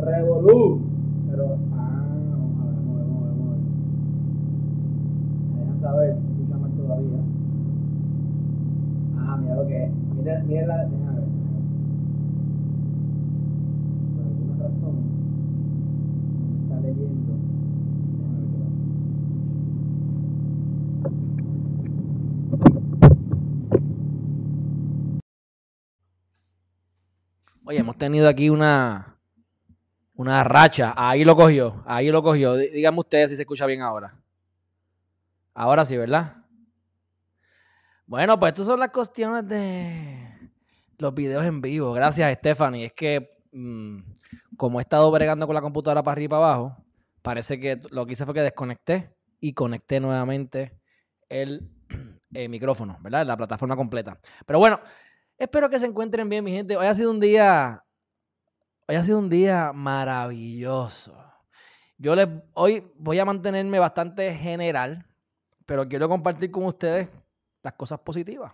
revolú. Pero, ah, vamos a ver, vamos a ver, vamos a ver. Me dejan saber si escucha mal todavía. Ah, mira lo que es. Mira, mira la. Déjame ver. Por alguna razón, me está leyendo. Oye, hemos tenido aquí una, una racha. Ahí lo cogió, ahí lo cogió. Dí- Díganme ustedes si se escucha bien ahora. Ahora sí, ¿verdad? Bueno, pues estas son las cuestiones de los videos en vivo. Gracias, Stephanie. Es que mm, como he estado bregando con la computadora para arriba y para abajo, parece que lo que hice fue que desconecté y conecté nuevamente el eh, micrófono, ¿verdad? La plataforma completa. Pero bueno, Espero que se encuentren bien, mi gente. Hoy ha sido un día. Hoy ha sido un día maravilloso. Yo les, hoy voy a mantenerme bastante general, pero quiero compartir con ustedes las cosas positivas.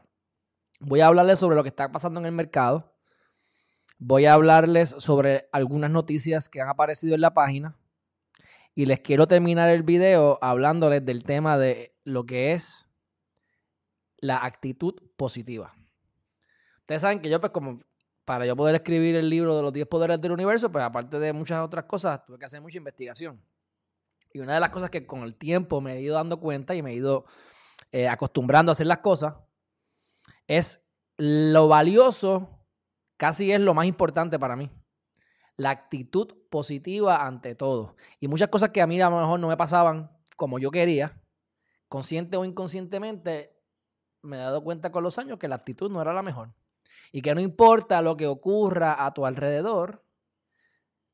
Voy a hablarles sobre lo que está pasando en el mercado. Voy a hablarles sobre algunas noticias que han aparecido en la página. Y les quiero terminar el video hablándoles del tema de lo que es la actitud positiva. Ustedes saben que yo, pues, como para yo poder escribir el libro de los 10 poderes del universo, pues, aparte de muchas otras cosas, tuve que hacer mucha investigación. Y una de las cosas que con el tiempo me he ido dando cuenta y me he ido eh, acostumbrando a hacer las cosas es lo valioso, casi es lo más importante para mí. La actitud positiva ante todo. Y muchas cosas que a mí a lo mejor no me pasaban como yo quería, consciente o inconscientemente, me he dado cuenta con los años que la actitud no era la mejor. Y que no importa lo que ocurra a tu alrededor,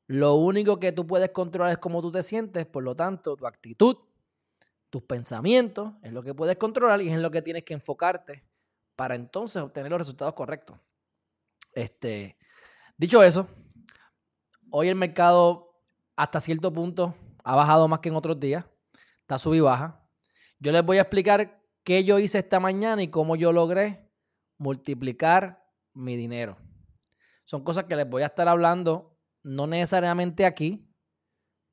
lo único que tú puedes controlar es cómo tú te sientes, por lo tanto, tu actitud, tus pensamientos, es lo que puedes controlar y es en lo que tienes que enfocarte para entonces obtener los resultados correctos. Este, dicho eso, hoy el mercado hasta cierto punto ha bajado más que en otros días, está sub y baja. Yo les voy a explicar qué yo hice esta mañana y cómo yo logré multiplicar mi dinero. Son cosas que les voy a estar hablando, no necesariamente aquí,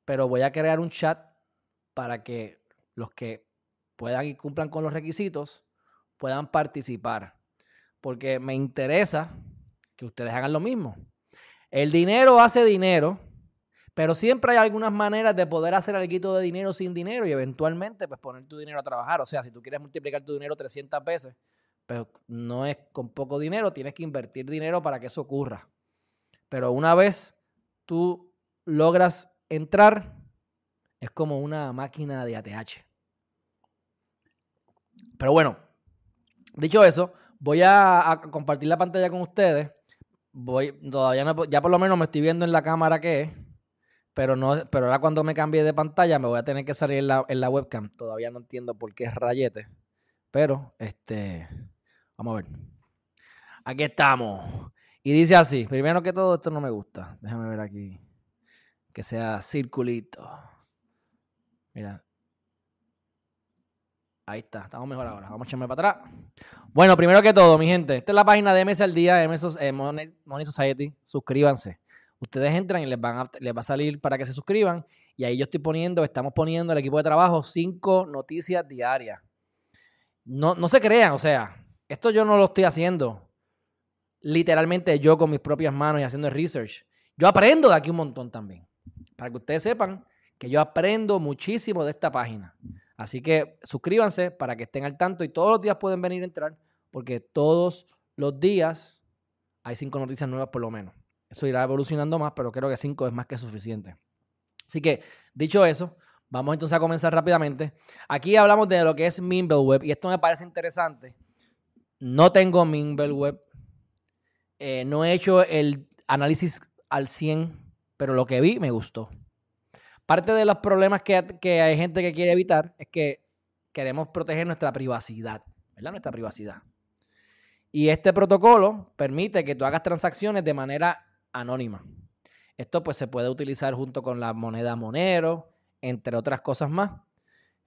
pero voy a crear un chat para que los que puedan y cumplan con los requisitos puedan participar. Porque me interesa que ustedes hagan lo mismo. El dinero hace dinero, pero siempre hay algunas maneras de poder hacer algo de dinero sin dinero y eventualmente pues poner tu dinero a trabajar. O sea, si tú quieres multiplicar tu dinero 300 veces, pero no es con poco dinero, tienes que invertir dinero para que eso ocurra. Pero una vez tú logras entrar, es como una máquina de ATH. Pero bueno, dicho eso, voy a, compartir la pantalla con ustedes. Voy, todavía no, ya por lo menos me estoy viendo en la cámara que es, pero no, pero ahora cuando me cambie de pantalla me voy a tener que salir en la, en la webcam. Todavía no entiendo por qué es rayete. Pero, este, vamos a ver. Aquí estamos. Y dice así, primero que todo, esto no me gusta. Déjame ver aquí. que sea circulito. Mira. Ahí está, estamos mejor ahora. Vamos a echarme para atrás. Bueno, primero que todo, mi gente, esta es la página de MS al día, MS eh, Money, Society. Suscríbanse. Ustedes entran y les, van les va a salir para que se suscriban. Y ahí yo estoy poniendo, estamos poniendo el equipo de trabajo cinco noticias diarias. No, no se crean, o sea, esto yo no lo estoy haciendo literalmente yo con mis propias manos y haciendo el research. Yo aprendo de aquí un montón también. Para que ustedes sepan que yo aprendo muchísimo de esta página. Así que suscríbanse para que estén al tanto y todos los días pueden venir a entrar porque todos los días hay cinco noticias nuevas por lo menos. Eso irá evolucionando más, pero creo que cinco es más que suficiente. Así que, dicho eso, vamos entonces a comenzar rápidamente. Aquí hablamos de lo que es Web y esto me parece interesante. No tengo Web, eh, no he hecho el análisis al 100, pero lo que vi me gustó. Parte de los problemas que, que hay gente que quiere evitar es que queremos proteger nuestra privacidad, ¿verdad? Nuestra privacidad. Y este protocolo permite que tú hagas transacciones de manera anónima. Esto pues se puede utilizar junto con la moneda Monero, entre otras cosas más.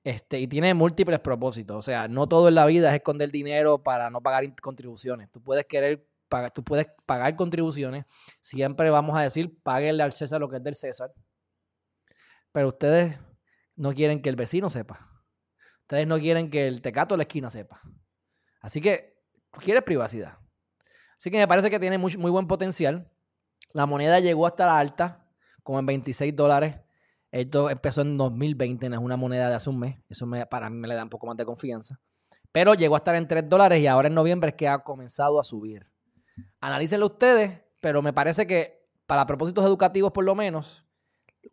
Este, y tiene múltiples propósitos. O sea, no todo en la vida es esconder dinero para no pagar contribuciones. Tú puedes querer pagar, tú puedes pagar contribuciones. Siempre vamos a decir, páguenle al César lo que es del César. Pero ustedes no quieren que el vecino sepa. Ustedes no quieren que el tecato de la esquina sepa. Así que quieres privacidad. Así que me parece que tiene muy, muy buen potencial. La moneda llegó hasta la alta, como en 26 dólares. Esto empezó en 2020, no es una moneda de hace un mes. Eso para mí me le da un poco más de confianza. Pero llegó a estar en 3 dólares y ahora en noviembre es que ha comenzado a subir. Analícenlo ustedes, pero me parece que para propósitos educativos por lo menos,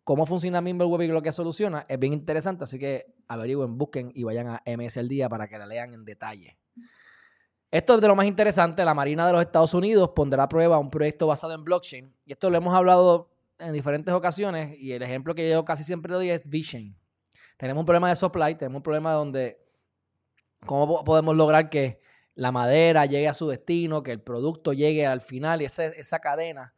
cómo funciona Mimbleweb y lo que soluciona es bien interesante, así que averigüen, busquen y vayan a MS el día para que la lean en detalle. Esto es de lo más interesante, la Marina de los Estados Unidos pondrá a prueba un proyecto basado en blockchain, y esto lo hemos hablado en diferentes ocasiones, y el ejemplo que yo casi siempre doy es VeChain. Tenemos un problema de supply, tenemos un problema donde, ¿cómo podemos lograr que la madera llegue a su destino, que el producto llegue al final y esa cadena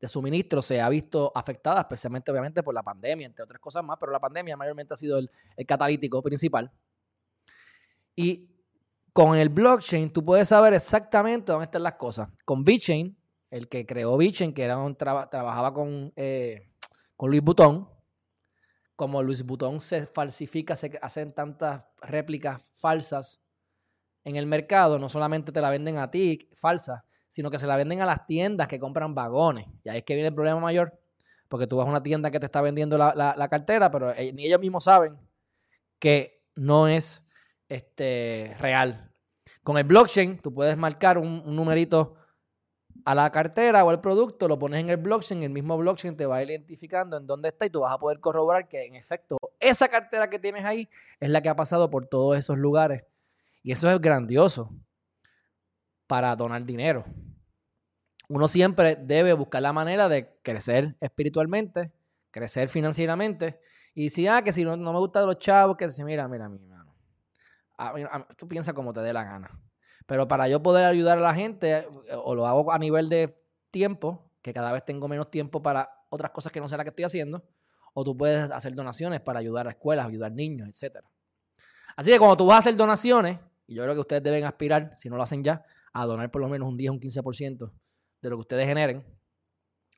de suministro se ha visto afectada, especialmente obviamente por la pandemia, entre otras cosas más, pero la pandemia mayormente ha sido el, catalítico principal. Y con el blockchain tú puedes saber exactamente dónde están las cosas. Con VeChain, el que creó VeChain, que era un trabajaba con, eh, con Luis Butón, como Luis Butón se falsifica, se hacen tantas réplicas falsas en el mercado no solamente te la venden a ti falsa, sino que se la venden a las tiendas que compran vagones. Y ahí es que viene el problema mayor, porque tú vas a una tienda que te está vendiendo la, cartera, pero eh, ni ellos mismos saben que no es este, real. Con el blockchain, tú puedes marcar un, un numerito a la cartera o al producto, lo pones en el blockchain, el mismo blockchain te va identificando en dónde está y tú vas a poder corroborar que en efecto esa cartera que tienes ahí es la que ha pasado por todos esos lugares y eso es grandioso para donar dinero. Uno siempre debe buscar la manera de crecer espiritualmente, crecer financieramente. Y si, ah, que si no, me gustan los chavos, que si, mira, mira, mi hermano. tú piensas como te dé la gana. Pero para yo poder ayudar a la gente, o lo hago a nivel de tiempo, que cada vez tengo menos tiempo para otras cosas que no sé la que estoy haciendo, o tú puedes hacer donaciones para ayudar a escuelas, ayudar niños, etc. Así que cuando tú vas a hacer donaciones, y yo creo que ustedes deben aspirar, si no lo hacen ya, a donar por lo menos un 10 o un 15% de lo que ustedes generen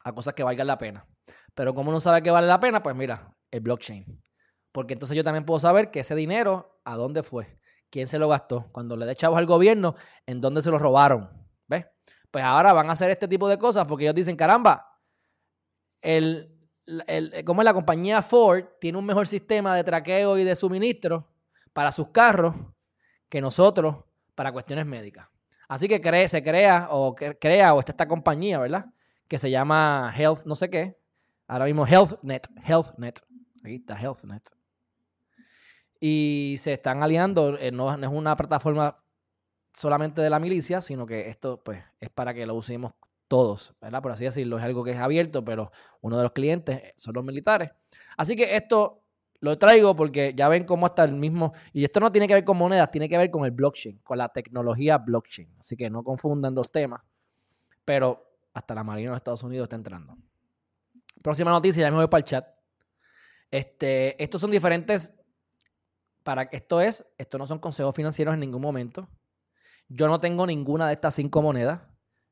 a cosas que valgan la pena. Pero como uno sabe que vale la pena, pues mira, el blockchain. Porque entonces yo también puedo saber que ese dinero, ¿a dónde fue? ¿Quién se lo gastó? Cuando le dé chavos al gobierno, ¿en dónde se lo robaron? ¿Ves? Pues ahora van a hacer este tipo de cosas porque ellos dicen, caramba, el, el, como es la compañía Ford tiene un mejor sistema de traqueo y de suministro para sus carros que nosotros para cuestiones médicas. Así que cree, se crea o crea o está esta compañía, ¿verdad? Que se llama Health, no sé qué. Ahora mismo HealthNet, HealthNet. Aquí está HealthNet. Y se están aliando, eh, no, es una plataforma solamente de la milicia, sino que esto pues es para que lo usemos todos, ¿verdad? Por así decirlo, es algo que es abierto, pero uno de los clientes son los militares. Así que esto lo traigo porque ya ven cómo está el mismo. Y esto no tiene que ver con monedas, tiene que ver con el blockchain, con la tecnología blockchain. Así que no confundan dos temas. Pero hasta la Marina de Estados Unidos está entrando. Próxima noticia, ya me voy para el chat. Este, estos son diferentes. Para esto es, esto no son consejos financieros en ningún momento. Yo no tengo ninguna de estas cinco monedas,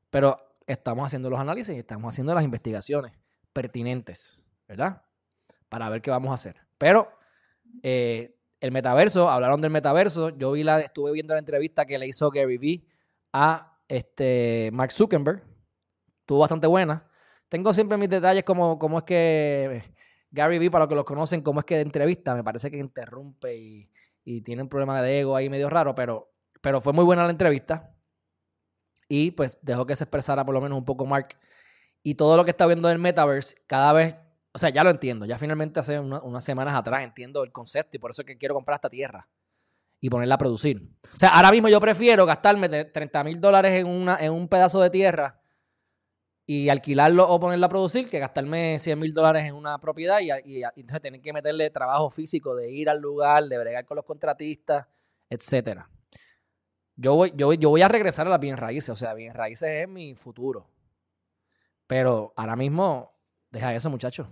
pero estamos haciendo los análisis, estamos haciendo las investigaciones pertinentes, ¿verdad? Para ver qué vamos a hacer. Pero eh, el metaverso, hablaron del metaverso. Yo vi la, estuve viendo la entrevista que le hizo Gary Vee a este, Mark Zuckerberg. Estuvo bastante buena. Tengo siempre mis detalles como, como es que Gary Vee, para los que lo conocen, como es que de entrevista, me parece que interrumpe y, y tiene un problema de ego ahí medio raro, pero, pero fue muy buena la entrevista. Y pues dejó que se expresara por lo menos un poco Mark. Y todo lo que está viendo del metaverse, cada vez, o sea, ya lo entiendo. Ya finalmente hace unas semanas atrás entiendo el concepto y por eso es que quiero comprar esta tierra y ponerla a producir. O sea, ahora mismo yo prefiero gastarme 30 mil dólares en, una, en un pedazo de tierra y alquilarlo o ponerla a producir que gastarme 100 mil dólares en una propiedad y, entonces tener que meterle trabajo físico de ir al lugar, de bregar con los contratistas, etcétera. Yo voy, yo, yo voy a regresar a las bienes raíces, o sea, bienes raíces es mi futuro. Pero ahora mismo, deja eso, muchachos.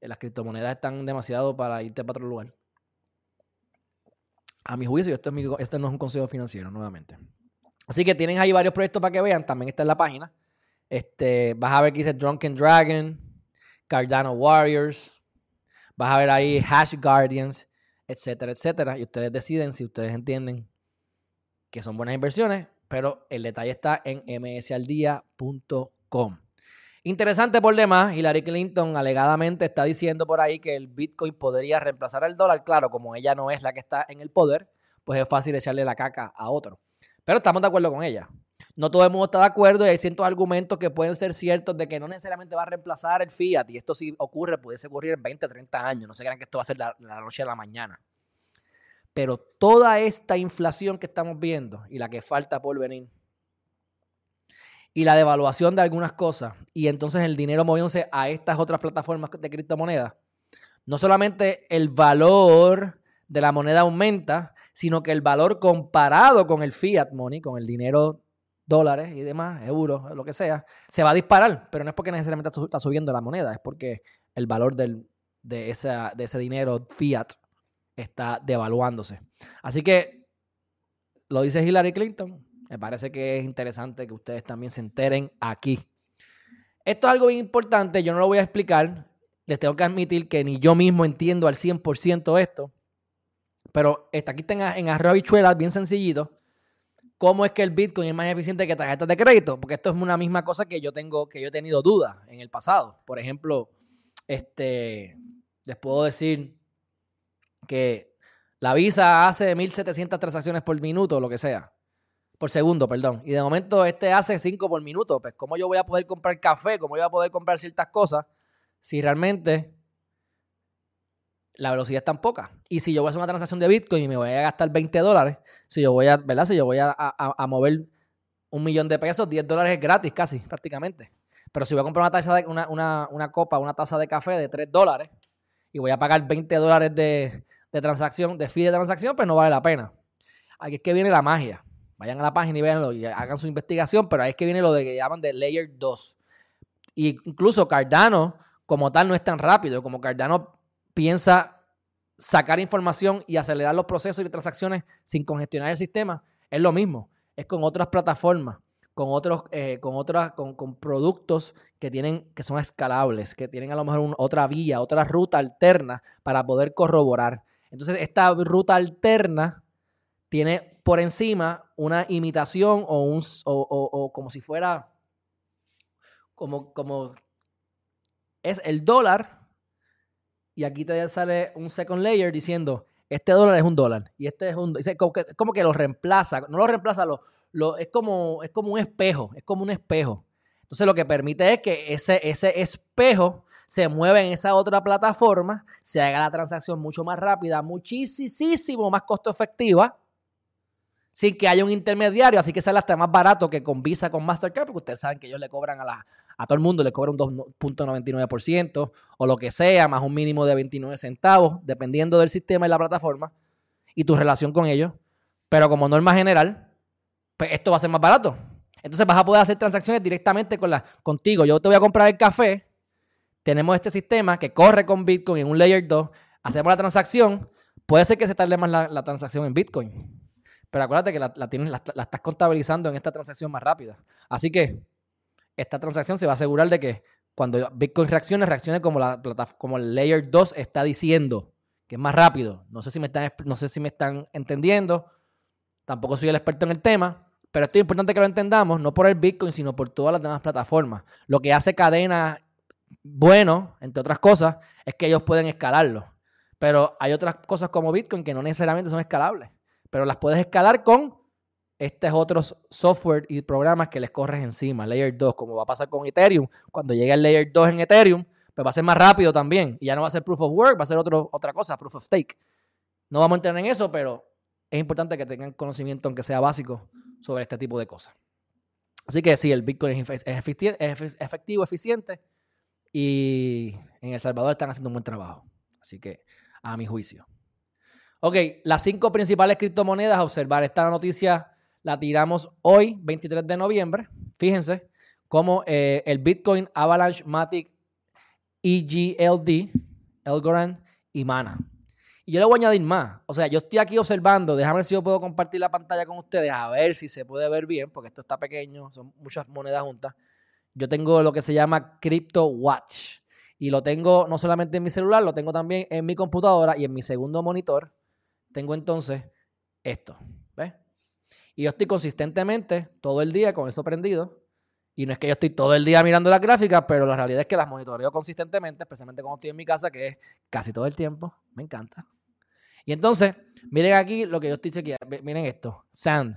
Las criptomonedas están demasiado para irte para otro lugar. A mi juicio, esto, es este no es un consejo financiero, nuevamente. Así que tienen ahí varios proyectos para que vean. También está en la página. Este, vas a ver que dice Drunken Dragon, Cardano Warriors. Vas a ver ahí Hash Guardians, etcétera, etcétera. Y ustedes deciden si ustedes entienden que son buenas inversiones, pero el detalle está en msaldía.com. Interesante por demás, Hillary Clinton alegadamente está diciendo por ahí que el Bitcoin podría reemplazar al dólar. Claro, como ella no es la que está en el poder, pues es fácil echarle la caca a otro. Pero estamos de acuerdo con ella. No todo el mundo está de acuerdo y hay ciertos argumentos que pueden ser ciertos de que no necesariamente va a reemplazar el fiat. Y esto si ocurre, puede ocurrir en 20, 30 años. No se crean que esto va a ser la, la noche a la mañana. Pero toda esta inflación que estamos viendo y la que falta por venir, y la devaluación de algunas cosas, y entonces el dinero moviéndose a estas otras plataformas de criptomonedas, no solamente el valor de la moneda aumenta, sino que el valor comparado con el fiat money, con el dinero dólares y demás, euros, lo que sea, se va a disparar, pero no es porque necesariamente está subiendo la moneda, es porque el valor de, de ese dinero fiat está devaluándose. Así que lo dice Hillary Clinton. Me parece que es interesante que ustedes también se enteren aquí. Esto es algo bien importante, yo no lo voy a explicar. Les tengo que admitir que ni yo mismo entiendo al 100% esto. Pero está aquí en, en arroz bien sencillito. ¿Cómo es que el Bitcoin es más eficiente que tarjetas de crédito? Porque esto es una misma cosa que yo tengo, que yo he tenido dudas en el pasado. Por ejemplo, este, les puedo decir, que la Visa hace 1700 transacciones por minuto, lo que sea. Por segundo, perdón. Y de momento este hace 5 por minuto. Pues, ¿cómo yo voy a poder comprar café? ¿Cómo yo voy a poder comprar ciertas cosas si realmente la velocidad es tan poca? Y si yo voy a hacer una transacción de Bitcoin y me voy a gastar 20 dólares, si yo voy a, ¿verdad? Si yo voy a, a, mover un millón de pesos, 10 dólares es gratis casi, prácticamente. Pero si voy a comprar una, taza de, una, una, una copa, una taza de café de 3 dólares y voy a pagar 20 dólares de, de transacción, de fee de transacción, pues no vale la pena. Aquí es que viene la magia. Vayan a la página y véanlo y hagan su investigación, pero ahí es que viene lo de que llaman de Layer 2. Y incluso Cardano, como tal, no es tan rápido. Como Cardano piensa sacar información y acelerar los procesos y transacciones sin congestionar el sistema, es lo mismo. Es con otras plataformas, con otros, eh, con otras, con, productos que tienen, que son escalables, que tienen a lo mejor otra vía, otra ruta alterna para poder corroborar. Entonces, esta ruta alterna tiene por encima una imitación o, un, o, como si fuera, como, como es el dólar, y aquí te sale un second layer diciendo, este dólar es un dólar, y este es un, como que, como que lo reemplaza, no lo reemplaza, lo, es, como, es como un espejo, es como un espejo. Entonces lo que permite es que ese, ese espejo se mueve en esa otra plataforma, se haga la transacción mucho más rápida, muchísimo más costo efectiva, sin que haya un intermediario, así que sale hasta más barato que con Visa, con Mastercard, porque ustedes saben que ellos le cobran a, la, a todo el mundo, le cobran un 2.99% o lo que sea, más un mínimo de 29 centavos, dependiendo del sistema y la plataforma y tu relación con ellos. Pero como norma general, pues esto va a ser más barato. Entonces vas a poder hacer transacciones directamente con la, contigo. Yo te voy a comprar el café tenemos este sistema que corre con Bitcoin en un layer 2, hacemos la transacción, puede ser que se tarde más la, transacción en Bitcoin, pero acuérdate que la, tienes, la, estás contabilizando en esta transacción más rápida. Así que esta transacción se va a asegurar de que cuando Bitcoin reaccione, reaccione como, la, como el layer 2 está diciendo, que es más rápido. No sé si me están, no sé si me están entendiendo. Tampoco soy el experto en el tema, pero esto es importante que lo entendamos, no por el Bitcoin, sino por todas las demás plataformas. Lo que hace cadena bueno, entre otras cosas, es que ellos pueden escalarlo. Pero hay otras cosas como Bitcoin que no necesariamente son escalables, pero las puedes escalar con estos otros software y programas que les corres encima, Layer 2, como va a pasar con Ethereum. Cuando llegue el Layer 2 en Ethereum, pues va a ser más rápido también. Y ya no va a ser Proof of Work, va a ser otro, otra cosa, Proof of Stake. No vamos a entrar en eso, pero es importante que tengan conocimiento, aunque sea básico, sobre este tipo de cosas. Así que sí, el Bitcoin es, efectivo, eficiente y en El Salvador están haciendo un buen trabajo. Así que, a mi juicio. Ok, las cinco principales criptomonedas a observar. Esta noticia la tiramos hoy, 23 de noviembre. Fíjense cómo eh, el Bitcoin Avalanche Matic EGLD, Elgorand y Mana. Y yo le voy a añadir más. O sea, yo estoy aquí observando. Déjame ver si yo puedo compartir la pantalla con ustedes a ver si se puede ver bien, porque esto está pequeño, son muchas monedas juntas. Yo tengo lo que se llama Crypto Watch. Y lo tengo no solamente en mi celular, lo tengo también en mi computadora y en mi segundo monitor. Tengo entonces esto. Y yo estoy consistentemente todo el día con eso prendido. Y no es que yo estoy todo el día mirando las gráficas, pero la realidad es que las monitoreo consistentemente, especialmente cuando estoy en mi casa, que es casi todo el tiempo. Me encanta. Y entonces, miren aquí lo que yo estoy chequeando. Miren esto. Sand.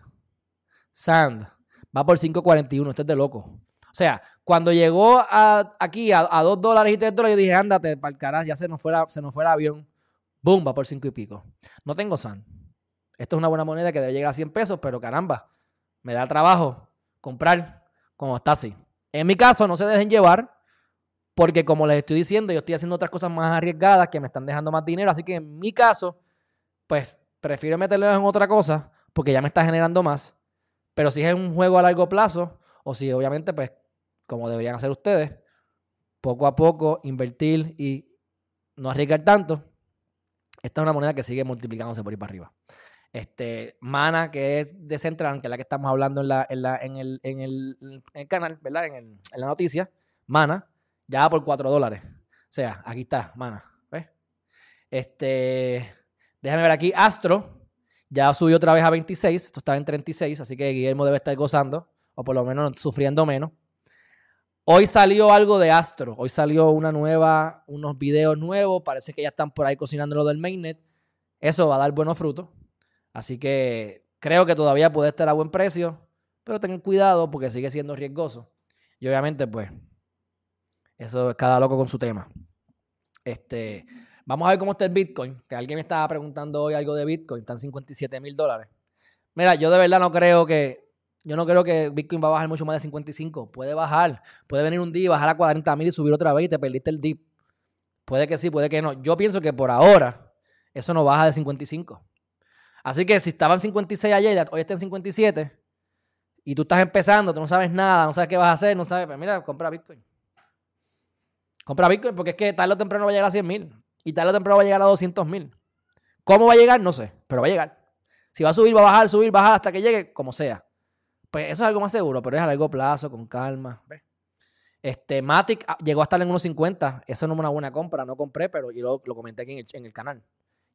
Sand. Va por 5.41. Esto es de loco. O sea, cuando llegó aquí a, 2 dólares y 3 dólares, yo dije, ándate para el carajo, ya se nos, fuera, se nos fue el avión. Boom, va por 5 y pico. No tengo Sand. Esto es una buena moneda que debe llegar a 100 pesos, pero caramba, me da trabajo comprar como está así. En mi caso, no se dejen llevar, porque como les estoy diciendo, yo estoy haciendo otras cosas más arriesgadas que me están dejando más dinero. Así que en mi caso, pues prefiero meterlo en otra cosa, porque ya me está generando más. Pero si es un juego a largo plazo, o si obviamente, pues, como deberían hacer ustedes, poco a poco invertir y no arriesgar tanto, esta es una moneda que sigue multiplicándose por ahí para arriba. Este, Mana, que es de Central, que es la que estamos hablando en, la, en, la, en, el, en, el, canal, ¿verdad? En, en, la noticia. Mana, ya por 4 dólares. O sea, aquí está, Mana. ¿Ves? Este, déjame ver aquí. Astro, ya subió otra vez a 26. Esto estaba en 36, así que Guillermo debe estar gozando, o por lo menos sufriendo menos. Hoy salió algo de Astro. Hoy salió una nueva, unos videos nuevos. Parece que ya están por ahí cocinando lo del mainnet. Eso va a dar buenos frutos. Así que creo que todavía puede estar a buen precio, pero tengan cuidado porque sigue siendo riesgoso. Y obviamente, pues, eso es cada loco con su tema. Este, vamos a ver cómo está el Bitcoin, que alguien me estaba preguntando hoy algo de Bitcoin, están 57 mil dólares. Mira, yo de verdad no creo que, yo no creo que Bitcoin va a bajar mucho más de 55. Puede bajar, puede venir un día y bajar a 40 mil y subir otra vez y te perdiste el dip. Puede que sí, puede que no. Yo pienso que por ahora eso no baja de 55. Así que si estaba en 56 ayer, hoy está en 57, y tú estás empezando, tú no sabes nada, no sabes qué vas a hacer, no sabes, pues mira, compra Bitcoin. Compra Bitcoin porque es que tarde o temprano va a llegar a 100 mil y tarde o temprano va a llegar a 200 mil. ¿Cómo va a llegar? No sé, pero va a llegar. Si va a subir, va a bajar, subir, bajar hasta que llegue, como sea. Pues eso es algo más seguro, pero es a largo plazo, con calma. Este, Matic ah, llegó a estar en 1.50. Eso no es una buena compra, no compré, pero yo lo, comenté aquí en el, en el canal.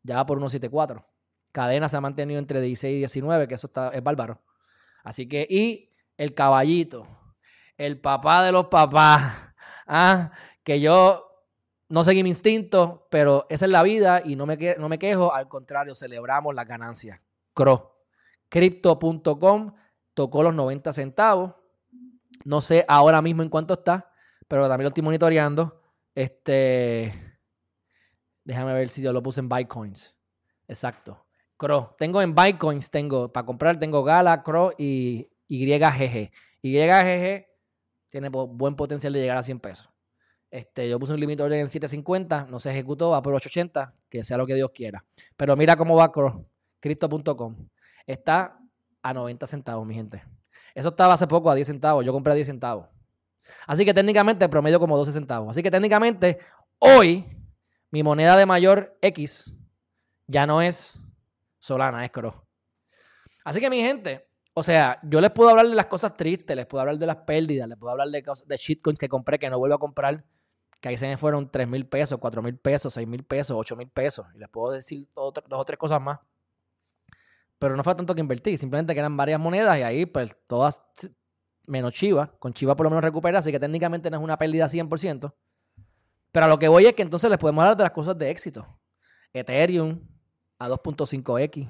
Ya va por 1.74. Cadena se ha mantenido entre 16 y 19, que eso está, es bárbaro. Así que, y el caballito, el papá de los papás, ah, que yo no seguí mi instinto, pero esa es la vida y no me, no me quejo, al contrario, celebramos la ganancia. CRO, crypto.com, tocó los 90 centavos. No sé ahora mismo en cuánto está, pero también lo estoy monitoreando. Este, déjame ver si yo lo puse en Bitcoins. Exacto. Cro. Tengo en Bitcoins, tengo para comprar, tengo Gala, Cro y YGG. YGG tiene buen potencial de llegar a 100 pesos. Este, yo puse un límite en 750, no se ejecutó, va por 880, que sea lo que Dios quiera. Pero mira cómo va Cro, Crypto.com. Está a 90 centavos, mi gente. Eso estaba hace poco a 10 centavos. Yo compré a 10 centavos. Así que técnicamente promedio como 12 centavos. Así que técnicamente hoy mi moneda de mayor X ya no es Solana, es Cro. Así que mi gente, o sea, yo les puedo hablar de las cosas tristes, les puedo hablar de las pérdidas, les puedo hablar de, de shitcoins que compré que no vuelvo a comprar, que ahí se me fueron 3 mil pesos, 4 mil pesos, 6 mil pesos, 8 mil pesos. Y les puedo decir dos o tres cosas más. Pero no fue tanto que invertir, simplemente que eran varias monedas y ahí pues todas menos Chiva. Con Chiva por lo menos recupera, así que técnicamente no es una pérdida 100%. Pero a lo que voy es que entonces les podemos hablar de las cosas de éxito. Ethereum a 2.5x.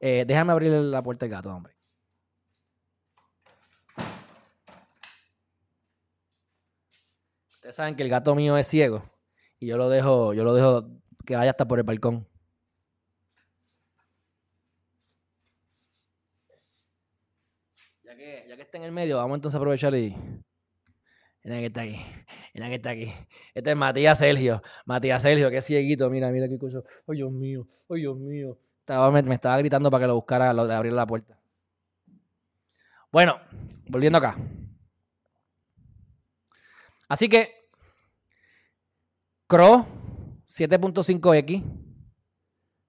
Eh, déjame abrir la puerta del gato, hombre. Ustedes saben que el gato mío es ciego y yo lo dejo, yo lo dejo que vaya hasta por el balcón. Ya que, ya que está en el medio, vamos entonces a aprovechar y. Mira que está aquí. Mira que está aquí. Este es Matías Sergio. Matías Sergio, qué cieguito. Mira, mira qué cosa. Ay, Dios mío. Ay, Dios mío. Estaba, me, estaba gritando para que lo buscara, lo, abrir la puerta. Bueno, volviendo acá. Así que, Cro 7.5X,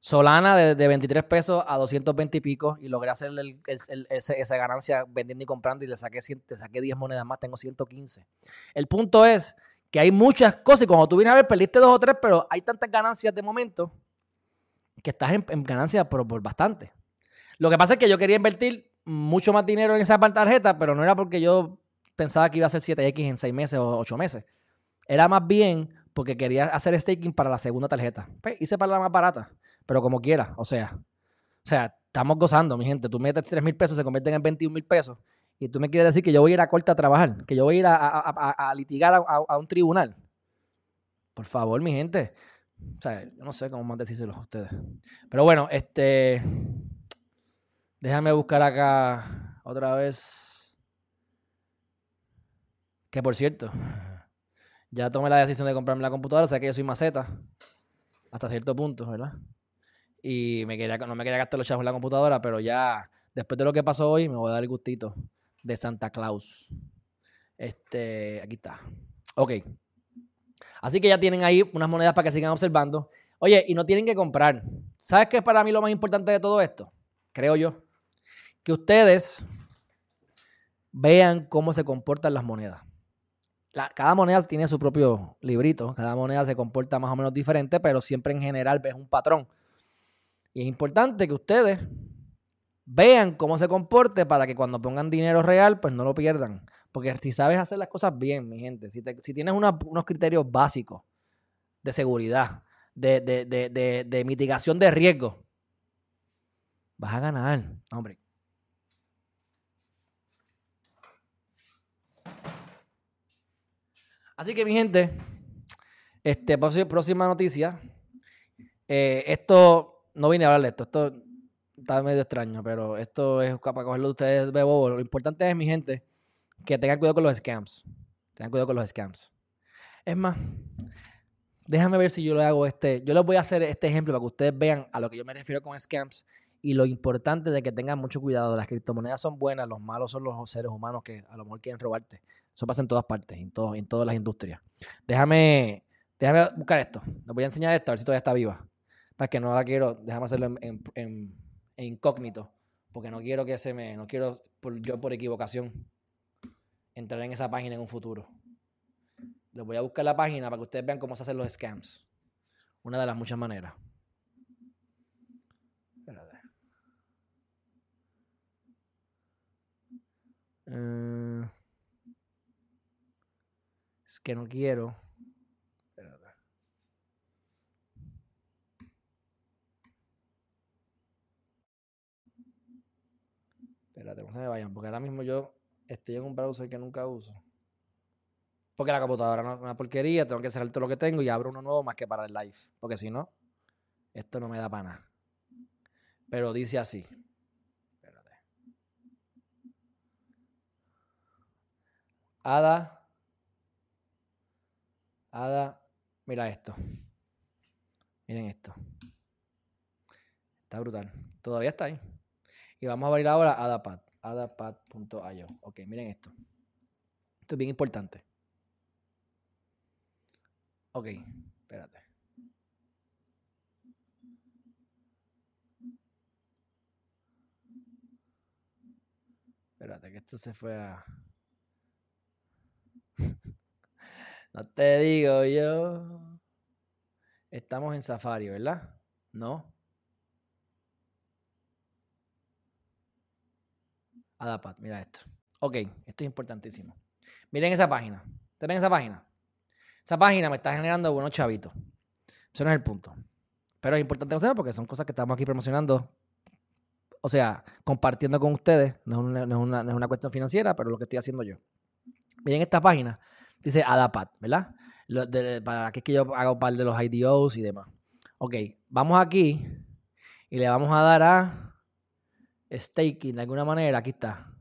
Solana de, 23 pesos a 220 y pico y logré hacer esa ganancia vendiendo y comprando y le saqué, saqué 10 monedas más, tengo 115. El punto es que hay muchas cosas y cuando tú vienes a ver perdiste dos o tres, pero hay tantas ganancias de momento que estás en, ganancias por, por bastante. Lo que pasa es que yo quería invertir mucho más dinero en esa tarjeta, pero no era porque yo pensaba que iba a ser 7X en 6 meses o 8 meses. Era más bien porque quería hacer staking para la segunda tarjeta. Pues, hice para la más barata, pero como quiera, o sea, o sea, estamos gozando, mi gente. Tú metes 3 mil pesos, se convierten en 21 mil pesos. Y tú me quieres decir que yo voy a ir a corte a trabajar, que yo voy a ir a, litigar a, un tribunal. Por favor, mi gente. O sea, yo no sé cómo más decírselo a ustedes. Pero bueno, este. Déjame buscar acá otra vez. Que por cierto, ya tomé la decisión de comprarme la computadora, o sea que yo soy maceta hasta cierto punto, ¿verdad? Y me quería, no me quería gastar los chavos en la computadora, pero ya después de lo que pasó hoy, me voy a dar el gustito de Santa Claus. Este, aquí está. Ok. Así que ya tienen ahí unas monedas para que sigan observando. Oye, y no tienen que comprar. ¿Sabes qué es para mí lo más importante de todo esto? Creo yo. Que ustedes vean cómo se comportan las monedas cada moneda tiene su propio librito, cada moneda se comporta más o menos diferente, pero siempre en general ves un patrón. Y es importante que ustedes vean cómo se comporte para que cuando pongan dinero real, pues no lo pierdan. Porque si sabes hacer las cosas bien, mi gente, si, tienes unos criterios básicos de seguridad, de, de mitigación de riesgo, vas a ganar, hombre. Así que, mi gente, este, próxima noticia. Eh, esto, no vine a hablar de esto, esto está medio extraño, pero esto es para cogerlo de ustedes de bobo. Lo importante es, mi gente, que tengan cuidado con los scams. Tengan cuidado con los scams. Es más, déjame ver si yo le hago este. Yo les voy a hacer este ejemplo para que ustedes vean a lo que yo me refiero con scams y lo importante de que tengan mucho cuidado. Las criptomonedas son buenas, los malos son los seres humanos que a lo mejor quieren robarte. Eso pasa en todas partes, en, todo, en todas las industrias. Déjame, déjame buscar esto. Les voy a enseñar esto, a ver si todavía está viva. Para que no la quiero, déjame hacerlo en, incógnito. Porque no quiero que se me, no quiero yo por equivocación entrar en esa página en un futuro. Les voy a buscar la página para que ustedes vean cómo se hacen los scams. Una de las muchas maneras. Espérate. Eh, es que no quiero. Espérate. Espérate, no se me vayan, porque ahora mismo yo estoy en un browser que nunca uso. Porque la computadora no es una porquería, tengo que cerrar todo lo que tengo y abro uno nuevo más que para el live. Porque si no, esto no me da para nada. Pero dice así. Espérate. Ada Ada, mira esto. Miren esto. Está brutal. Todavía está ahí. Y vamos a abrir ahora Adapad. Adapad.io. Ok, miren esto. Esto es bien importante. Ok, espérate. Espérate, que esto se fue a... no te digo yo. Estamos en Safari, ¿verdad? No. Adapat, mira esto. Ok, esto es importantísimo. Miren esa página. ¿Ustedes ven esa página? Esa página me está generando buenos chavitos. Eso no es el punto. Pero es importante hacerlo porque son cosas que estamos aquí promocionando. O sea, compartiendo con ustedes. No es una, no es una cuestión financiera, pero lo que estoy haciendo yo. Miren esta página. Dice Adapat, ¿verdad? para que es que yo hago par de los IDOs y demás. Ok, vamos aquí y le vamos a dar a staking de alguna manera. Aquí está.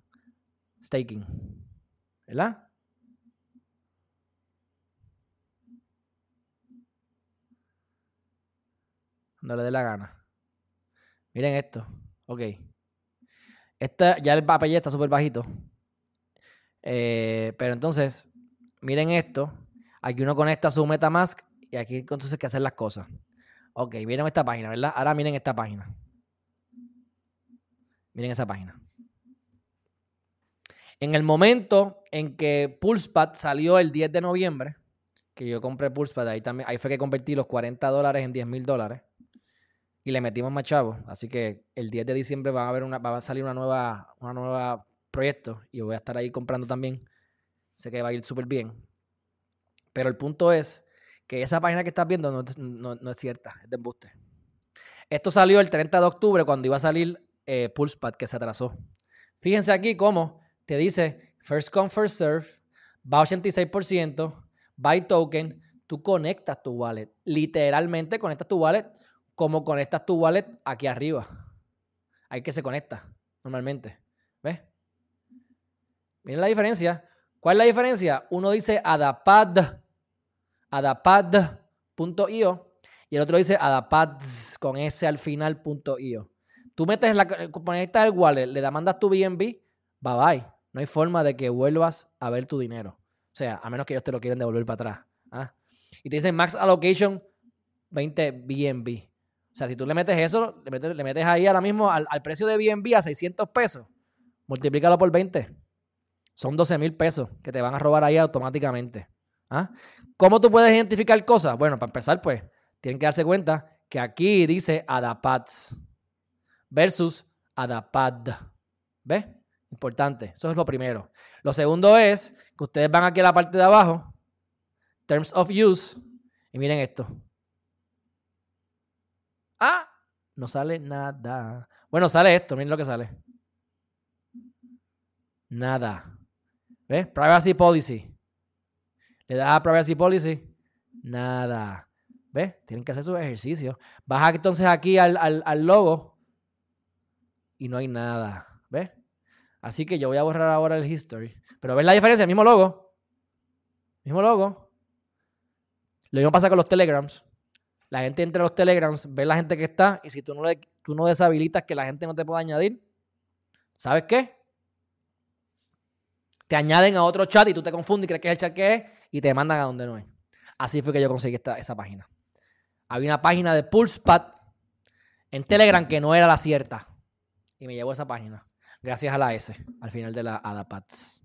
Staking. ¿Verdad? No le dé la gana. Miren esto. Ok. Este, ya el papel está súper bajito. Eh, pero entonces, miren esto. Aquí uno conecta su Metamask y aquí entonces hay que hacer las cosas. Ok, miren esta página, ¿verdad? Ahora miren esta página. Miren esa página. En el momento en que Pulsepad salió el 10 de noviembre, que yo compré Pulsepad, ahí, también, ahí fue que convertí los 40 dólares en 10 mil dólares y le metimos más chavos. Así que el 10 de diciembre va a, haber una, va a salir una nueva, una nueva proyecto y voy a estar ahí comprando también. Sé que va a ir súper bien. Pero el punto es que esa página que estás viendo no, es cierta, es de embuste. Esto salió el 30 de octubre cuando iba a salir eh, Pulsepad, que se atrasó. Fíjense aquí cómo te dice first come, first serve, va 86%, buy token, tú conectas tu wallet. Literalmente conectas tu wallet como conectas tu wallet aquí arriba. Ahí que se conecta normalmente. ¿Ves? Miren la diferencia. ¿Cuál es la diferencia? Uno dice adapad, adapad.io y el otro dice adapads con S al final.io. Tú metes la, conectas el wallet, le mandas tu BNB, bye bye. No hay forma de que vuelvas a ver tu dinero. O sea, a menos que ellos te lo quieran devolver para atrás. ¿ah? Y te dicen max allocation 20 BNB. O sea, si tú le metes eso, le metes, ahí ahora mismo al, precio de BNB a 600 pesos, multiplícalo por 20. Son 12 mil pesos que te van a robar ahí automáticamente. ¿ah? ¿Cómo tú puedes identificar cosas? Bueno, para empezar, pues, tienen que darse cuenta que aquí dice Adapads versus Adapad. ¿Ves? Importante. Eso es lo primero. Lo segundo es que ustedes van aquí a la parte de abajo, Terms of Use, y miren esto. Ah, no sale nada. Bueno, sale esto, miren lo que sale. Nada. ¿Ves? Privacy Policy. Le das a Privacy Policy. Nada. ¿Ves? Tienen que hacer su ejercicio. Baja entonces aquí al, al logo y no hay nada. ¿Ves? Así que yo voy a borrar ahora el history. Pero ¿ves la diferencia? El mismo logo. Mismo logo. Lo mismo pasa con los telegrams. La gente entre los telegrams, ve la gente que está y si tú no, le, tú no deshabilitas que la gente no te pueda añadir, ¿sabes qué? Te añaden a otro chat y tú te confundes y crees que es el chat que es y te mandan a donde no es. Así fue que yo conseguí esta, esa página. Había una página de PulsePad en Telegram que no era la cierta y me llevó a esa página. Gracias a la S, al final de la ADAPADS.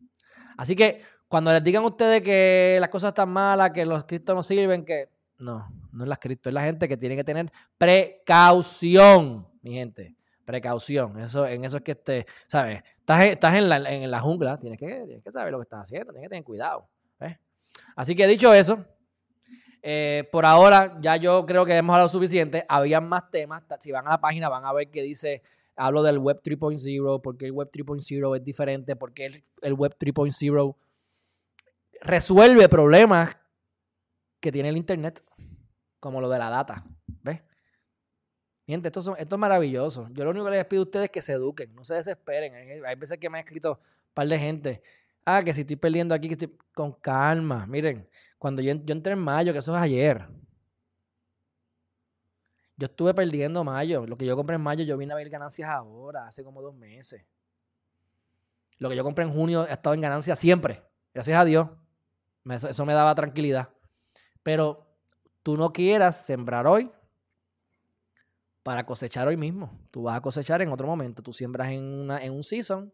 Así que cuando les digan ustedes que las cosas están malas, que los criptos no sirven, que no, no es las cripto, es la gente que tiene que tener precaución, mi gente. Precaución. Eso, en eso es que este, ¿sabes? Estás, en, la, en la jungla, tienes que, saber lo que estás haciendo, tienes que tener cuidado. Así que dicho eso, eh, por ahora ya yo creo que hemos hablado suficiente. Había más temas. Si van a la página van a ver que dice hablo del Web 3.0, porque el Web 3.0 es diferente, porque el, el Web 3.0 resuelve problemas que tiene el Internet, como lo de la data. ¿Ves? Gente, esto, son, esto es maravilloso. Yo lo único que les pido a ustedes es que se eduquen, no se desesperen. Hay veces que me ha escrito un par de gente. Ah, que si estoy perdiendo aquí, que estoy con calma. Miren, cuando yo, yo entré en mayo, que eso es ayer, yo estuve perdiendo mayo. Lo que yo compré en mayo, yo vine a ver ganancias ahora, hace como dos meses. Lo que yo compré en junio ha estado en ganancias siempre. Gracias a Dios. Eso, me daba tranquilidad. Pero tú no quieras sembrar hoy para cosechar hoy mismo. Tú vas a cosechar en otro momento. Tú siembras en, una, en un season,